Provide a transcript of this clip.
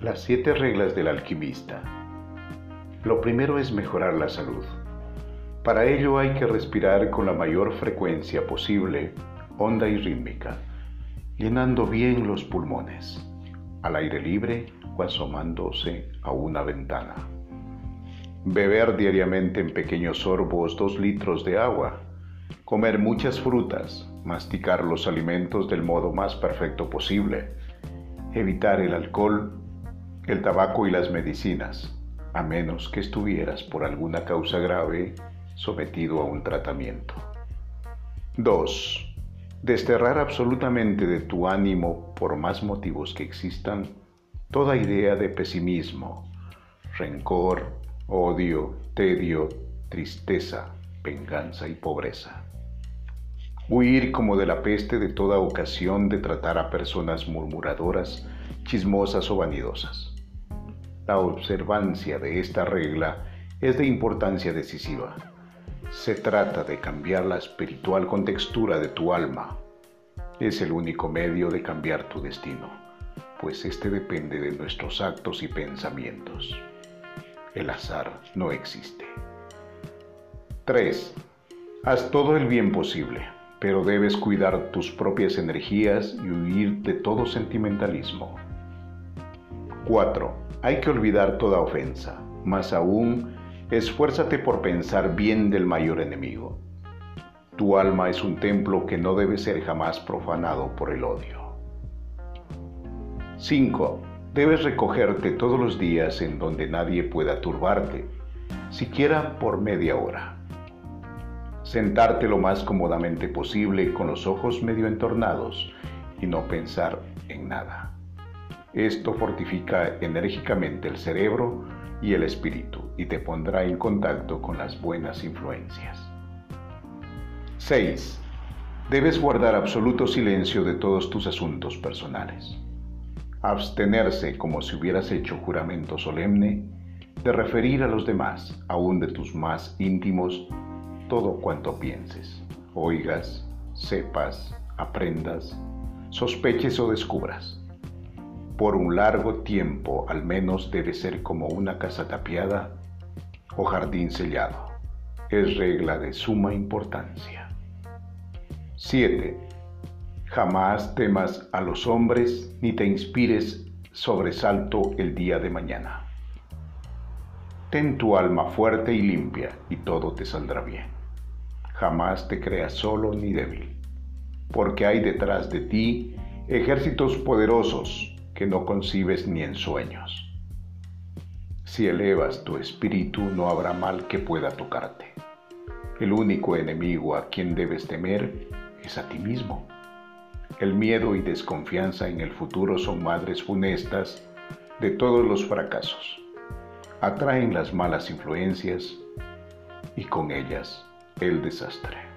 Las siete reglas del alquimista. Lo primero es mejorar la salud. Para ello hay que respirar con la mayor frecuencia posible, honda y rítmica, llenando bien los pulmones, al aire libre o asomándose a una ventana. Beber diariamente en pequeños sorbos dos litros de agua. Comer muchas frutas. Masticar los alimentos del modo más perfecto posible. Evitar el alcohol el tabaco y las medicinas, a menos que estuvieras por alguna causa grave sometido a un tratamiento. 2. Desterrar absolutamente de tu ánimo, por más motivos que existan, toda idea de pesimismo, rencor, odio, tedio, tristeza, venganza y pobreza. Huir como de la peste de toda ocasión de tratar a personas murmuradoras, chismosas o vanidosas. La observancia de esta regla es de importancia decisiva. Se trata de cambiar la espiritual contextura de tu alma. Es el único medio de cambiar tu destino, pues este depende de nuestros actos y pensamientos. El azar no existe. 3. Haz todo el bien posible, pero debes cuidar tus propias energías y huir de todo sentimentalismo. 4 hay que olvidar toda ofensa, más aún, esfuérzate por pensar bien del mayor enemigo. Tu alma es un templo que no debe ser jamás profanado por el odio. 5. Debes recogerte todos los días en donde nadie pueda turbarte, siquiera por media hora. Sentarte lo más cómodamente posible con los ojos medio entornados y no pensar en nada. Esto fortifica enérgicamente el cerebro y el espíritu y te pondrá en contacto con las buenas influencias. 6. Debes guardar absoluto silencio de todos tus asuntos personales. Abstenerse como si hubieras hecho juramento solemne de referir a los demás, aún de tus más íntimos, todo cuanto pienses, oigas, sepas, aprendas, sospeches o descubras por un largo tiempo al menos debe ser como una casa tapiada o jardín sellado. Es regla de suma importancia. 7. Jamás temas a los hombres ni te inspires sobresalto el día de mañana. Ten tu alma fuerte y limpia y todo te saldrá bien. Jamás te creas solo ni débil, porque hay detrás de ti ejércitos poderosos que no concibes ni en sueños. Si elevas tu espíritu no habrá mal que pueda tocarte. El único enemigo a quien debes temer es a ti mismo. El miedo y desconfianza en el futuro son madres funestas de todos los fracasos. Atraen las malas influencias y con ellas el desastre.